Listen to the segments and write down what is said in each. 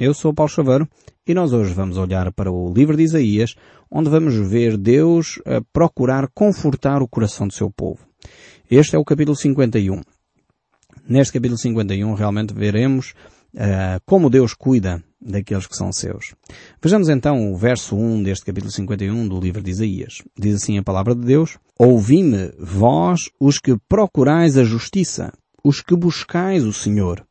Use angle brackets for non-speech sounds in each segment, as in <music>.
Eu sou Paulo Chaveiro e nós hoje vamos olhar para o livro de Isaías, onde vamos ver Deus a procurar confortar o coração do seu povo. Este é o capítulo 51. Neste capítulo 51 realmente veremos uh, como Deus cuida daqueles que são seus. Vejamos então o verso 1 deste capítulo 51 do livro de Isaías. Diz assim a palavra de Deus, Ouvi-me, vós, os que procurais a justiça, os que buscais o Senhor.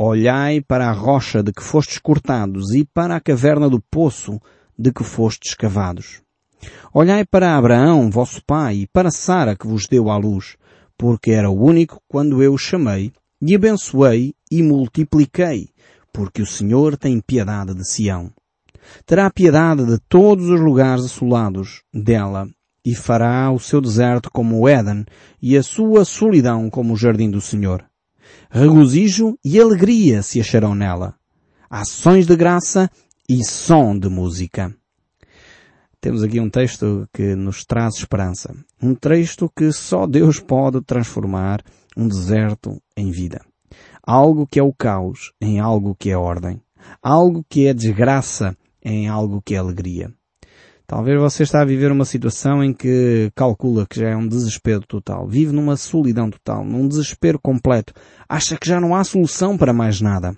Olhai para a rocha de que fostes cortados e para a caverna do poço de que fostes cavados. Olhai para Abraão, vosso pai, e para Sara que vos deu à luz, porque era o único quando eu o chamei, e abençoei e multipliquei, porque o Senhor tem piedade de Sião. Terá piedade de todos os lugares assolados dela, e fará o seu deserto como o Éden, e a sua solidão como o jardim do Senhor. Regozijo e alegria se acharão nela. Ações de graça e som de música. Temos aqui um texto que nos traz esperança. Um texto que só Deus pode transformar um deserto em vida. Algo que é o caos em algo que é ordem. Algo que é desgraça em algo que é alegria. Talvez você está a viver uma situação em que calcula que já é um desespero total. Vive numa solidão total, num desespero completo. Acha que já não há solução para mais nada.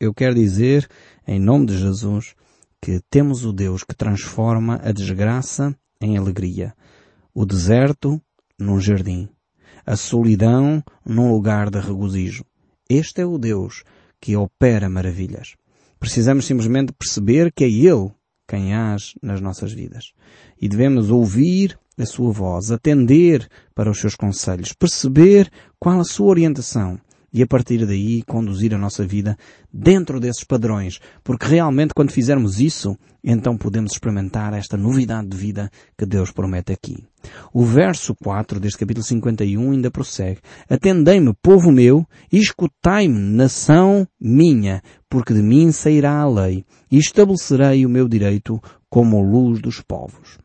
Eu quero dizer, em nome de Jesus, que temos o Deus que transforma a desgraça em alegria. O deserto num jardim. A solidão num lugar de regozijo. Este é o Deus que opera maravilhas. Precisamos simplesmente perceber que é Ele quem age nas nossas vidas. E devemos ouvir a sua voz, atender para os seus conselhos, perceber qual a sua orientação e a partir daí conduzir a nossa vida dentro desses padrões, porque realmente quando fizermos isso, então podemos experimentar esta novidade de vida que Deus promete aqui. O verso 4 deste capítulo 51 ainda prossegue. Atendei-me, povo meu, e escutai-me, nação minha, porque de mim sairá a lei, e estabelecerei o meu direito como luz dos povos.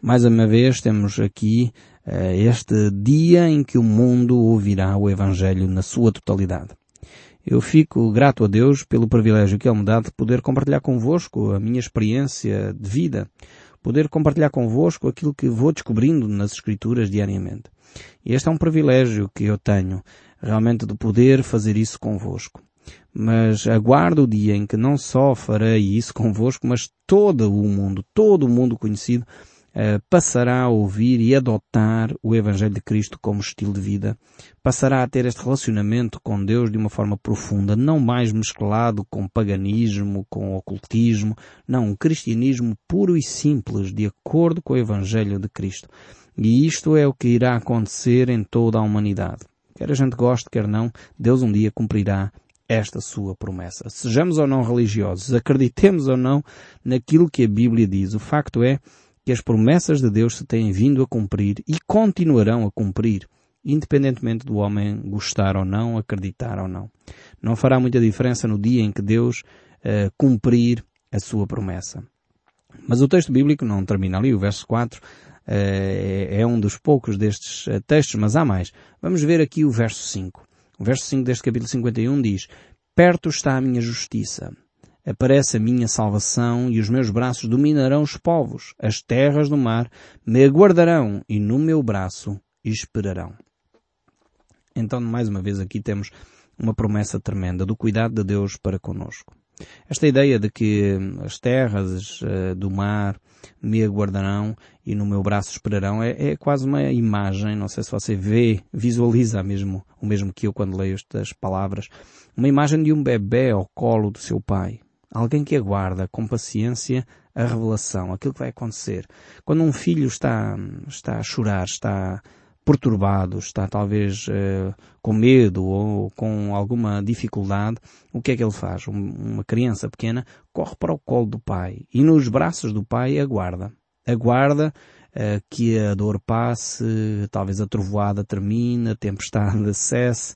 Mais uma vez temos aqui este dia em que o mundo ouvirá o Evangelho na sua totalidade. Eu fico grato a Deus pelo privilégio que Ele me dá de poder compartilhar convosco a minha experiência de vida, poder compartilhar convosco aquilo que vou descobrindo nas Escrituras diariamente. E este é um privilégio que eu tenho, realmente de poder fazer isso convosco. Mas aguardo o dia em que não só farei isso <laughs> convosco, mas todo o mundo, todo o mundo conhecido, passará a ouvir e adotar o Evangelho de Cristo como estilo de vida, passará a ter este relacionamento com Deus de uma forma profunda, não mais mesclado com paganismo, com ocultismo, não, um cristianismo puro e simples, de acordo com o Evangelho de Cristo. E isto é o que irá acontecer em toda a humanidade. Quer a gente goste, quer não, Deus um dia cumprirá esta sua promessa. Sejamos ou não religiosos, acreditemos ou não naquilo que a Bíblia diz. O facto é que as promessas de Deus se têm vindo a cumprir e continuarão a cumprir, independentemente do homem gostar ou não, acreditar ou não. Não fará muita diferença no dia em que Deus uh, cumprir a sua promessa. Mas o texto bíblico não termina ali, o verso 4 uh, eh, é um dos poucos destes uh, textos, mas há mais. Vamos ver aqui o verso 5. O verso 5 deste capítulo 51 diz, Perto está a minha justiça aparece a minha salvação e os meus braços dominarão os povos, as terras do mar me aguardarão e no meu braço esperarão. Então, mais uma vez, aqui temos uma promessa tremenda do cuidado de Deus para conosco. Esta ideia de que as terras uh, do mar me aguardarão e no meu braço esperarão é, é, quase uma imagem, não sei se você vê, visualiza mesmo, o mesmo que eu quando leio estas palavras, uma imagem de um bebê ao colo do seu pai. Alguém que aguarda com paciência a revelação, aquilo que vai acontecer. Quando um filho está, está a chorar, está perturbado, está talvez uh, com medo ou com alguma dificuldade, o que é que ele faz? Um, uma criança pequena corre para o colo do pai e nos braços do pai aguarda. Aguarda uh, que a dor passe, talvez a trovoada termine, a tempestade <laughs> cesse,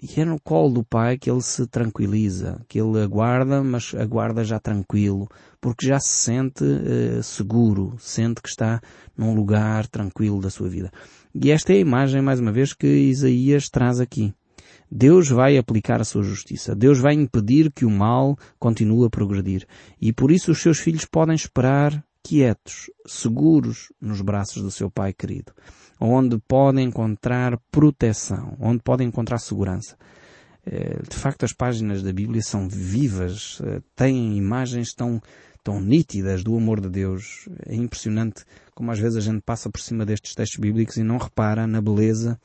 e é no colo do pai que ele se tranquiliza, que ele aguarda, mas aguarda já tranquilo, porque já se sente uh, seguro, sente que está num lugar tranquilo da sua vida. E esta é a imagem, mais uma vez, que Isaías traz aqui. Deus vai aplicar a sua justiça. Deus vai impedir que o mal continue a progredir. E por isso os seus filhos podem esperar quietos, seguros nos braços do seu Pai querido, onde podem encontrar proteção, onde podem encontrar segurança. Eh, de facto, as páginas da Bíblia são vivas, eh, têm imagens tão, tão nítidas do amor de Deus. É impressionante como às vezes a gente passa por cima destes textos bíblicos e não repara na beleza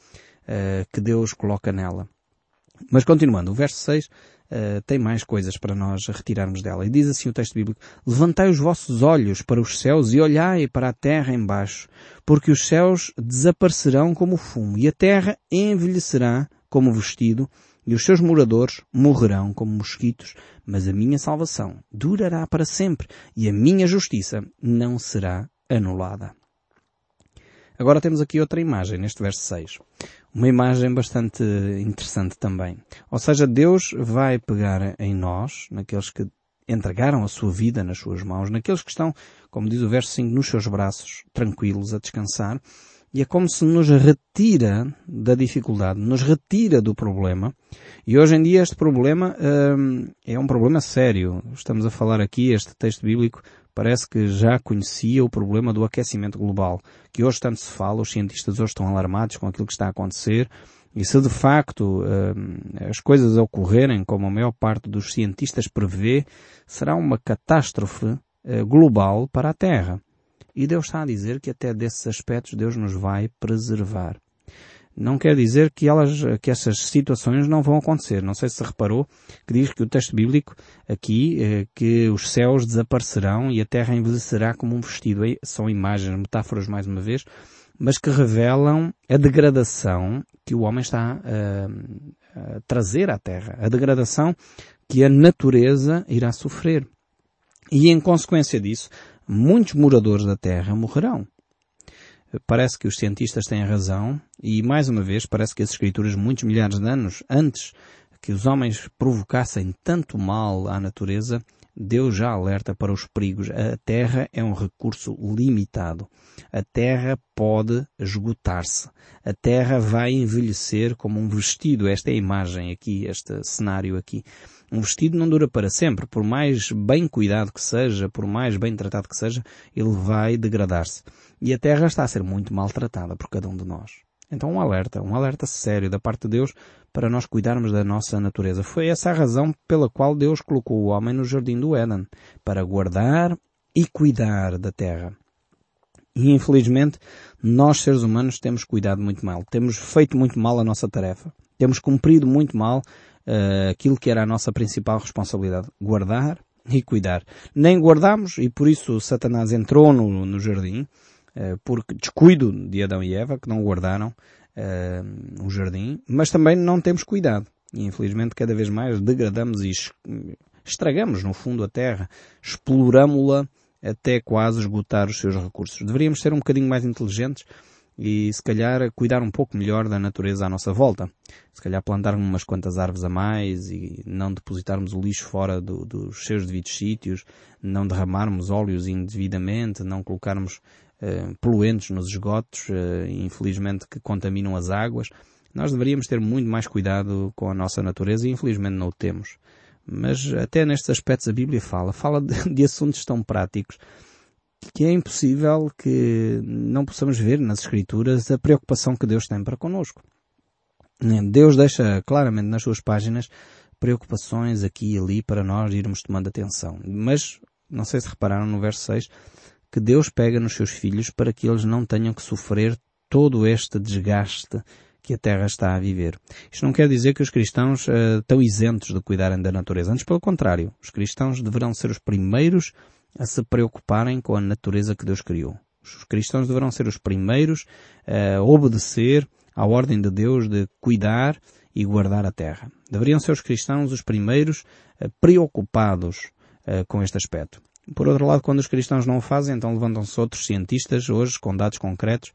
uh, que Deus coloca nela. Mas continuando, o verso 6 uh, tem mais coisas para nós retirarmos dela. E diz assim o texto bíblico, Levantai os vossos olhos para os céus e olhai para a terra embaixo, porque os céus desaparecerão como fumo e a terra envelhecerá como vestido e os seus moradores morrerão como mosquitos, mas a minha salvação durará para sempre e a minha justiça não será anulada. Agora temos aqui outra imagem neste verso 6. Uma imagem bastante interessante também. Ou seja, Deus vai pegar em nós, naqueles que entregaram a sua vida nas suas mãos, naqueles que estão, como diz o verso 5, nos seus braços, tranquilos, a descansar, e é como se nos retira da dificuldade, nos retira do problema. E hoje em dia este problema hum, é um problema sério. Estamos a falar aqui, este texto bíblico parece que já conhecia o problema do aquecimento global, que hoje tanto se fala, os cientistas hoje estão alarmados com aquilo que está a acontecer, e se de facto hum, as coisas ocorrerem como a maior parte dos cientistas prevê, será uma catástrofe eh, global para a Terra. E Deus está a dizer que até desses aspectos Deus nos vai preservar. Não quer dizer que elas, que essas situações não vão acontecer. Não sei se reparou que diz que o texto bíblico aqui, eh, que os céus desaparecerão e a terra envelhecerá como um vestido. São imagens, metáforas mais uma vez, mas que revelam a degradação que o homem está a, a trazer à terra. A degradação que a natureza irá sofrer. E em consequência disso, muitos moradores da Terra morrerão. Parece que os cientistas têm razão e, mais uma vez, parece que as escrituras, muitos milhares de anos antes que os homens provocassem tanto mal à natureza, Deus já alerta para os perigos. A terra é um recurso limitado. A terra pode esgotar-se. A terra vai envelhecer como um vestido. Esta é a imagem aqui, este cenário aqui. Um vestido não dura para sempre. Por mais bem cuidado que seja, por mais bem tratado que seja, ele vai degradar-se. E a Terra está a ser muito maltratada por cada um de nós. Então um alerta, um alerta sério da parte de Deus para nós cuidarmos da nossa natureza. Foi essa a razão pela qual Deus colocou o homem no jardim do Éden, para guardar e cuidar da terra. E infelizmente, nós seres humanos temos cuidado muito mal. Temos feito muito mal a nossa tarefa. Temos cumprido muito mal uh, aquilo que era a nossa principal responsabilidade, guardar e cuidar. Nem guardamos e por isso Satanás entrou no, no jardim, uh, porque descuido de Adão e Eva, que não guardaram uh, o jardim, mas também não temos cuidado. E infelizmente cada vez mais degradamos e estragamos no fundo a terra, exploramos-la até quase esgotar os seus recursos. Deveríamos ser um bocadinho mais inteligentes e se calhar cuidar um pouco melhor da natureza à nossa volta. Se calhar plantar umas quantas árvores a mais e não depositarmos o lixo fora do, dos seus devidos sítios, não derramarmos óleos indevidamente, não colocarmos uh, poluentes nos esgotos, uh, infelizmente que contaminam as águas. Nós deveríamos ter muito mais cuidado com a nossa natureza e infelizmente não o temos. Mas até nestes aspectos a Bíblia fala, fala de, <laughs> de assuntos tão práticos que é impossível que não possamos ver nas Escrituras a preocupação que Deus tem para connosco. Deus deixa claramente nas suas páginas preocupações aqui e ali para nós irmos tomando atenção. Mas, não sei se repararam no verso 6, que Deus pega nos seus filhos para que eles não tenham que sofrer todo este desgaste que a Terra está a viver. Isto não quer dizer que os cristãos uh, estão isentos de cuidarem da natureza. Antes, pelo contrário, os cristãos deverão ser os primeiros a se preocuparem com a natureza que Deus criou. Os cristãos deverão ser os primeiros a obedecer à ordem de Deus de cuidar e guardar a terra. Deveriam ser os cristãos os primeiros preocupados com este aspecto. Por outro lado, quando os cristãos não o fazem, então levantam-se outros cientistas, hoje com dados concretos,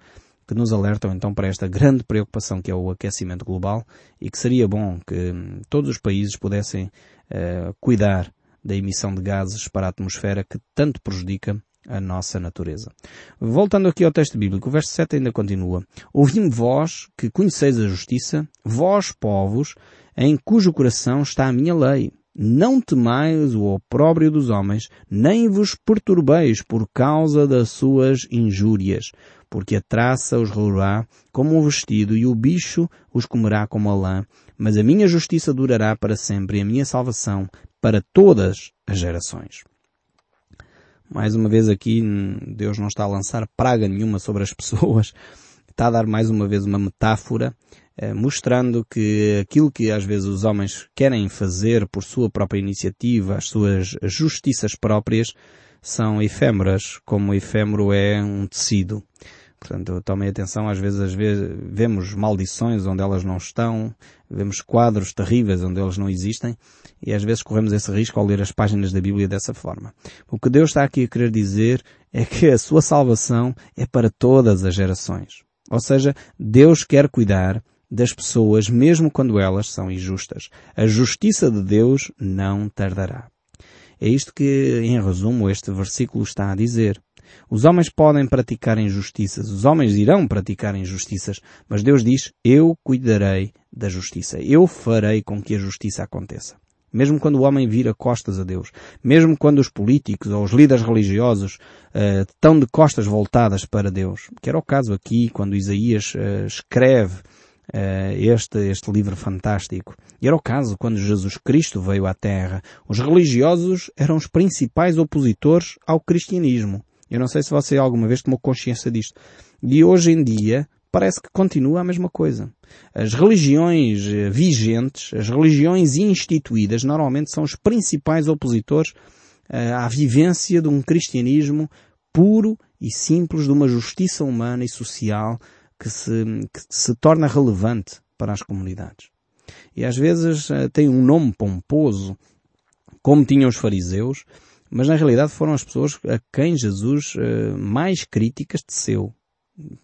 que nos alertam então para esta grande preocupação que é o aquecimento global e que seria bom que hum, todos os países pudessem uh, cuidar da emissão de gases para a atmosfera que tanto prejudica a nossa natureza. Voltando aqui ao texto bíblico, o verso 7 ainda continua. Ouvi-me vós, que conheceis a justiça, vós povos, em cujo coração está a minha lei. Não temais o opróbrio dos homens, nem vos perturbeis por causa das suas injúrias, porque a traça os rolará como um vestido e o bicho os comerá como a lã, mas a minha justiça durará para sempre e a minha salvação para todas as gerações. Mais uma vez aqui, Deus não está a lançar praga nenhuma sobre as <laughs> pessoas, está a dar mais uma vez uma metáfora, eh, mostrando que aquilo que às vezes os homens querem fazer por sua própria iniciativa, as suas justiças próprias, são efêmeras, como o efêmero é um tecido. Portanto, tomem atenção, às vezes, às vezes vemos maldições onde elas não estão, vemos quadros terríveis onde eles não existem, e às vezes corremos esse risco ao ler as páginas da Bíblia dessa forma. O que Deus está aqui a querer dizer é que a sua salvação é para todas as gerações. Ou seja, Deus quer cuidar das pessoas mesmo quando elas são injustas. A justiça de Deus não tardará. É isto que, em resumo, este versículo está a dizer. Os homens podem praticar injustiças, os homens irão praticar injustiças, mas Deus diz, eu cuidarei da justiça, eu farei com que a justiça aconteça. Mesmo quando o homem vira costas a Deus, mesmo quando os políticos ou os líderes religiosos uh, estão de costas voltadas para Deus, que era o caso aqui quando Isaías uh, escreve uh, este, este livro fantástico. E era o caso quando Jesus Cristo veio à Terra. Os religiosos eram os principais opositores ao cristianismo. Eu não sei se você alguma vez tomou consciência disto. E hoje em dia parece que continua a mesma coisa. As religiões eh, vigentes, as religiões instituídas, normalmente são os principais opositores uh, à vivência de um cristianismo puro e simples, de uma justiça humana e social que se, que se torna relevante para as comunidades. E às vezes uh, tem um nome pomposo, como tinham os fariseus, mas na realidade foram as pessoas a quem Jesus uh, mais críticas teceu.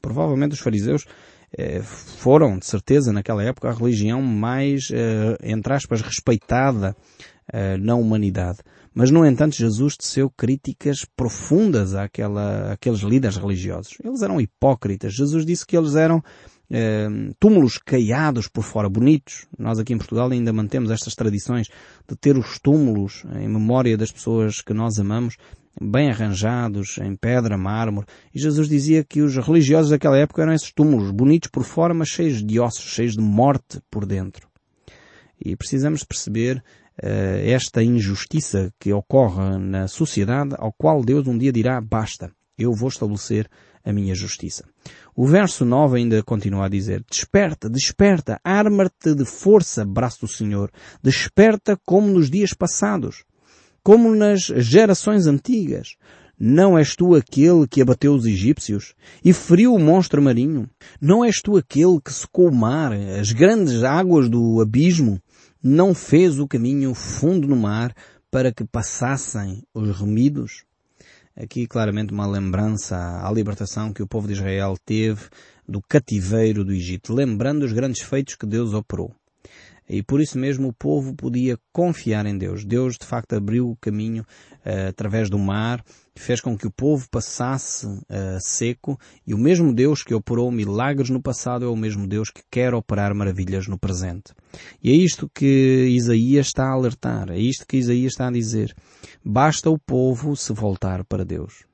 Provavelmente os fariseus uh, foram, de certeza, naquela época, a religião mais, uh, entre aspas, respeitada na humanidade. Mas, no entanto, Jesus teceu críticas profundas àquela, àqueles líderes religiosos. Eles eram hipócritas. Jesus disse que eles eram eh, túmulos caiados por fora, bonitos. Nós aqui em Portugal ainda mantemos estas tradições de ter os túmulos em memória das pessoas que nós amamos, bem arranjados, em pedra, mármore. E Jesus dizia que os religiosos daquela época eram esses túmulos, bonitos por fora, mas cheios de ossos, cheios de morte por dentro. E precisamos perceber uh, esta injustiça que ocorre na sociedade, ao qual Deus um dia dirá, basta, eu vou estabelecer a minha justiça. O verso 9 ainda continua a dizer, desperta, desperta, arma-te de força, braço do Senhor, desperta como nos dias passados, como nas gerações antigas. Não és tu aquele que abateu os egípcios e feriu o monstro marinho? Não és tu aquele que secou o mar, as grandes águas do abismo? Não fez o caminho fundo no mar para que passassem os remidos? Aqui claramente uma lembrança à libertação que o povo de Israel teve do cativeiro do Egito, lembrando os grandes feitos que Deus operou. E por isso mesmo o povo podia confiar em Deus. Deus de facto abriu o caminho uh, através do mar, fez com que o povo passasse uh, seco e o mesmo Deus que operou milagres no passado é o mesmo Deus que quer operar maravilhas no presente. E é isto que Isaías está a alertar, é isto que Isaías está a dizer. Basta o povo se voltar para Deus.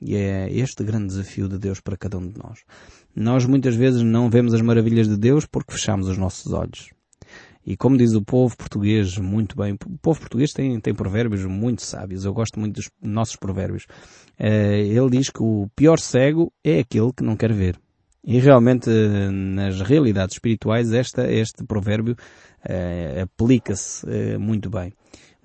E é este grande desafio de Deus para cada um de nós. Nós muitas vezes não vemos as maravilhas de Deus porque fechamos os nossos olhos. E como diz o povo português muito bem, o povo português tem, tem provérbios muito sábios, eu gosto muito dos nossos provérbios. Uh, ele diz que o pior cego é aquele que não quer ver. E realmente, nas realidades espirituais, esta, este provérbio uh, aplica-se uh, muito bem.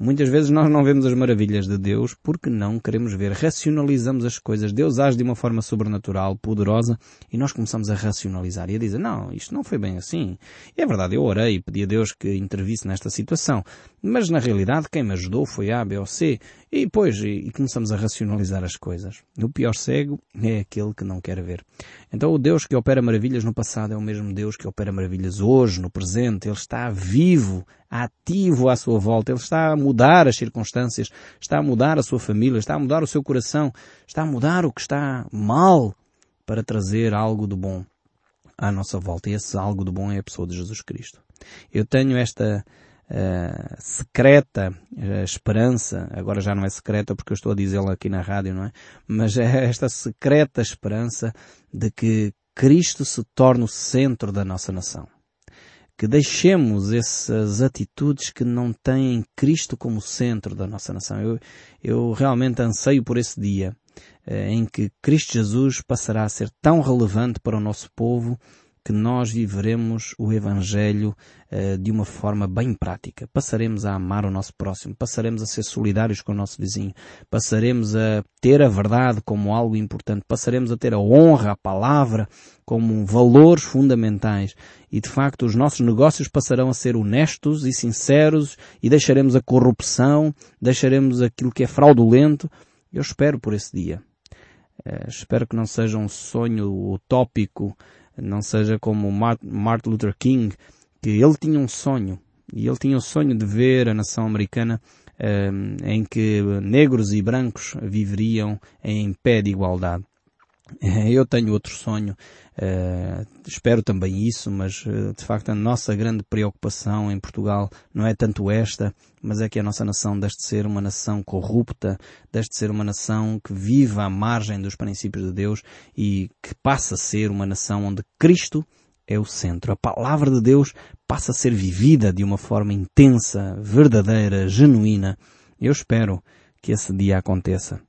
Muitas vezes nós não vemos as maravilhas de Deus porque não queremos ver. Racionalizamos as coisas. Deus age de uma forma sobrenatural, poderosa, e nós começamos a racionalizar e a dizer, não, isto não foi bem assim. E é verdade, eu orei pedi a Deus que intervisse nesta situação. Mas na realidade quem me ajudou foi A, B ou C. E depois, e, começamos a racionalizar as coisas. O pior cego é aquele que não quer ver. Então o Deus que opera maravilhas no passado é o mesmo Deus que opera maravilhas hoje, no presente. Ele está vivo, ativo à sua volta. Ele está a mudar as circunstâncias, está a mudar a sua família, está a mudar o seu coração, está a mudar o que está mal para trazer algo de bom à nossa volta. E esse algo de bom é a pessoa de Jesus Cristo. Eu tenho esta uh, secreta uh, esperança, agora já não é secreta porque eu estou a dizê-la aqui na rádio, não é? Mas é esta secreta esperança de que Cristo se torne o centro da nossa nação. Que deixemos essas atitudes que não têm Cristo como centro da nossa nação. Eu, eu realmente anseio por esse dia uh, em que Cristo Jesus passará a ser tão relevante para o nosso povo que nós viveremos o Evangelho uh, de uma forma bem prática. Passaremos a amar o nosso próximo, passaremos a ser solidários com o nosso vizinho, passaremos a ter a verdade como algo importante, passaremos a ter a honra, a palavra como valores fundamentais e de facto os nossos negócios passarão a ser honestos e sinceros e deixaremos a corrupção, deixaremos aquilo que é fraudulento. Eu espero por esse dia. Uh, espero que não seja um sonho utópico não seja como Martin Luther King, que ele tinha um sonho, e ele tinha o sonho de ver a nação americana um, em que negros e brancos viveriam em pé de igualdade. Eu tenho outro sonho, uh, espero também isso, mas uh, de facto a nossa grande preocupação em Portugal não é tanto esta, mas é que a nossa nação deixe de ser uma nação corrupta, deixe de ser uma nação que vive à margem dos princípios de Deus e que passa a ser uma nação onde Cristo é o centro. A palavra de Deus passa a ser vivida de uma forma intensa, verdadeira, genuína. Eu espero que esse dia aconteça.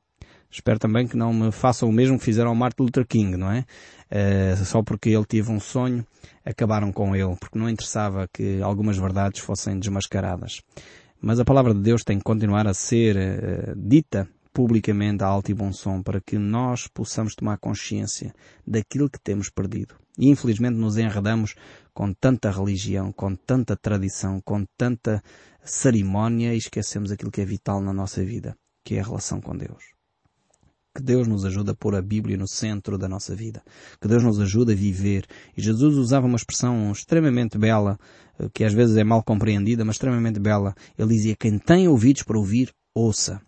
Espero também que não me façam o mesmo que fizeram ao Martin Luther King, não é? Uh, só porque ele teve um sonho, acabaram com ele, porque não interessava que algumas verdades fossem desmascaradas. Mas a palavra de Deus tem que continuar a ser uh, dita publicamente a alto e bom som para que nós possamos tomar consciência daquilo que temos perdido. E infelizmente nos enredamos com tanta religião, com tanta tradição, com tanta cerimónia e esquecemos aquilo que é vital na nossa vida, que é a relação com Deus. Que Deus nos ajude a pôr a Bíblia no centro da nossa vida. Que Deus nos ajude a viver. E Jesus usava uma expressão extremamente bela, eh, que às vezes é mal compreendida, mas extremamente bela. Ele dizia, quem tem ouvidos para ouvir, ouça.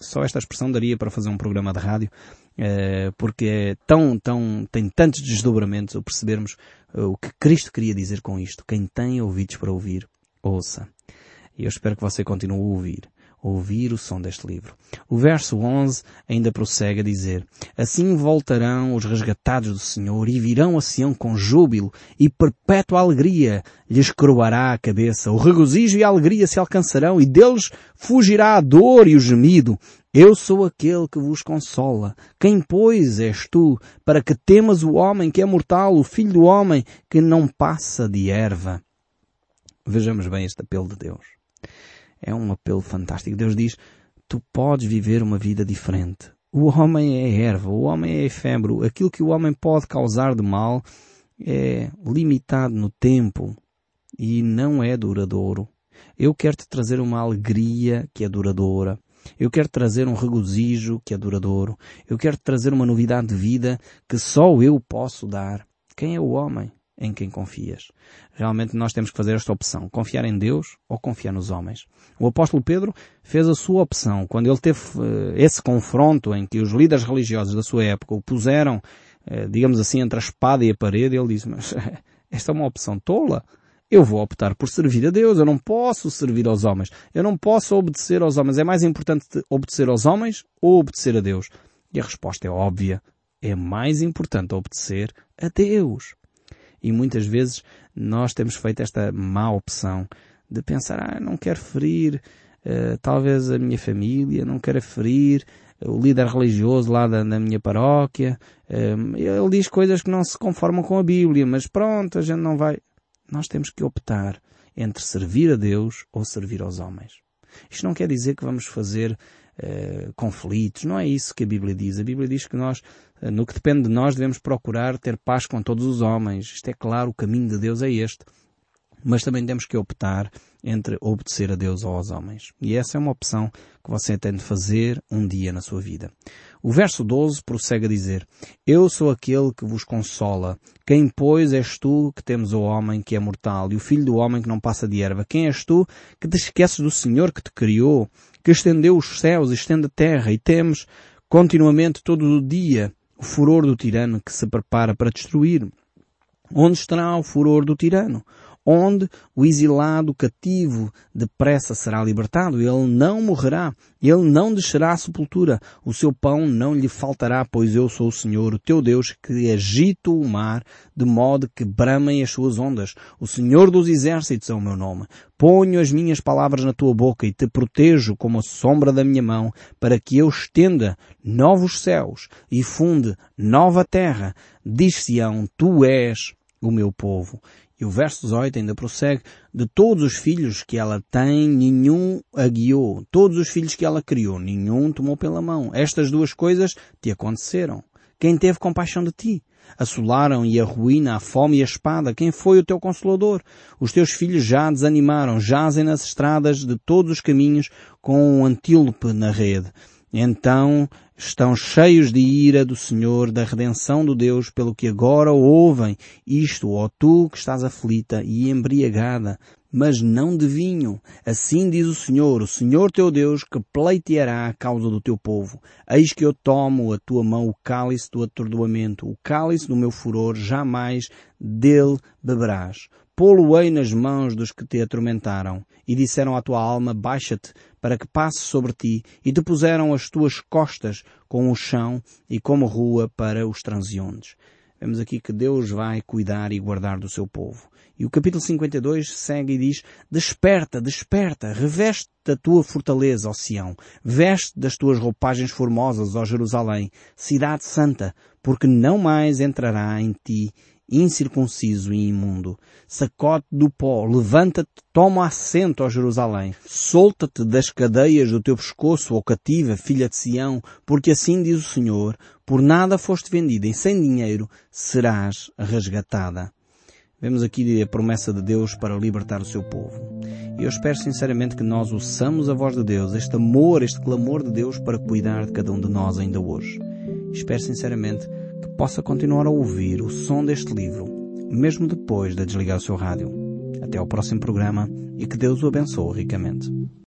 Só esta expressão daria para fazer um programa de rádio, eh, porque é tão, tão, tem tantos desdobramentos o percebermos eh, o que Cristo queria dizer com isto. Quem tem ouvidos para ouvir, ouça. E eu espero que você continue a ouvir ouvir o som deste livro. O verso 11 ainda prossegue a dizer, Assim voltarão os resgatados do Senhor e virão a Sião com júbilo e perpétua alegria lhes coroará a cabeça. O regozijo e a alegria se alcançarão e deles fugirá a dor e o gemido. Eu sou aquele que vos consola. Quem, pois, és tu, para que temas o homem que é mortal, o filho do homem que não passa de erva? Vejamos bem este apelo de Deus é um apelo fantástico. Deus diz, tu podes viver uma vida diferente. O homem é erva, o homem é efêmero. Aquilo que o homem pode causar de mal é limitado no tempo e não é duradouro. Eu quero te trazer uma alegria que é duradoura. Eu quero trazer um regozijo que é duradouro. Eu quero trazer uma novidade de vida que só eu posso dar. Quem é o homem? Em quem confias. Realmente nós temos que fazer esta opção. Confiar em Deus ou confiar nos homens. O apóstolo Pedro fez a sua opção. Quando ele teve uh, esse confronto em que os líderes religiosos da sua época o puseram, uh, digamos assim, entre a espada e a parede, ele disse, mas <laughs> esta é uma opção tola. Eu vou optar por servir a Deus. Eu não posso servir aos homens. Eu não posso obedecer aos homens. É mais importante obedecer aos homens ou obedecer a Deus? E a resposta é óbvia. É mais importante obedecer a Deus. E muitas vezes nós temos feito esta má opção de pensar, ah, não quero ferir uh, talvez a minha família, não quero ferir o líder religioso lá da, da minha paróquia. Uh, ele diz coisas que não se conformam com a Bíblia, mas pronto, a gente não vai. Nós temos que optar entre servir a Deus ou servir aos homens. Isto não quer dizer que vamos fazer uh, conflitos, não é isso que a Bíblia diz. A Bíblia diz que nós no que depende de nós, devemos procurar ter paz com todos os homens. Isto é claro, o caminho de Deus é este. mas também temos que optar entre obedecer a Deus ou aos homens. E essa é uma opção que você tem de fazer um dia na sua vida. O verso 12 prossegue a dizer, Eu sou aquele que vos consola. Quem, pois, és tu que temos o homem que é mortal e o filho do homem que não passa de erva? Quem és tu que te esqueces do Senhor que te criou, que estendeu os céus estende a terra e temos continuamente todo o dia o furor do tirano que se prepara para destruir? Onde estará o furor do tirano? Onde o exilado cativo depressa será libertado. Ele não morrerá, ele não descerá à sepultura. O seu pão não lhe faltará, pois eu sou o Senhor, o teu Deus, que agito o mar de modo que bramem as suas ondas. O Senhor dos exércitos é o meu nome. Ponho as minhas palavras na tua boca e te protejo como a sombra da minha mão, para que eu estenda novos céus e funde nova terra. Diz-se-ão, tu és o meu povo. E o verso 18 ainda prossegue, de todos os filhos que ela tem, nenhum a guiou. Todos os filhos que ela criou, nenhum tomou pela mão. Estas duas coisas te aconteceram. Quem teve compaixão de ti? Assolaram e a ruína, a fome e a espada. Quem foi o teu consolador? Os teus filhos já desanimaram, jazem nas estradas de todos os caminhos com um antílope na rede. Então estão cheios de ira do Senhor, da redenção do Deus, pelo que agora ouvem isto, ó tu que estás aflita e embriagada, mas não de vinho. Assim diz o Senhor, o Senhor teu Deus, que pleiteará a causa do teu povo. Eis que eu tomo a tua mão o cálice do atordoamento, o cálice do meu furor, jamais dele beberás pô-lo-ei nas mãos dos que te atormentaram, e disseram à tua alma, baixa-te, para que passe sobre ti, e te puseram as tuas costas com o chão e como rua para os transeuntes. Vemos aqui que Deus vai cuidar e guardar do seu povo. E o capítulo 52 segue e diz, Desperta, desperta, reveste da tua fortaleza, ó Sião, veste das tuas roupagens formosas, ó Jerusalém, cidade santa, porque não mais entrará em ti incircunciso e imundo. Sacode do pó, levanta-te, toma assento, ó Jerusalém. Solta-te das cadeias do teu pescoço, ó cativa, filha de Sião, porque assim diz o Senhor, por nada foste vendida e sem dinheiro serás resgatada. Vemos aqui a promessa de Deus para libertar o seu povo. E eu espero sinceramente que nós ouçamos a voz de Deus, este amor, este clamor de Deus para cuidar de cada um de nós ainda hoje. Espero sinceramente possa continuar a ouvir o som deste livro, mesmo depois de desligar o seu rádio. Até ao próximo programa e que Deus o abençoe ricamente.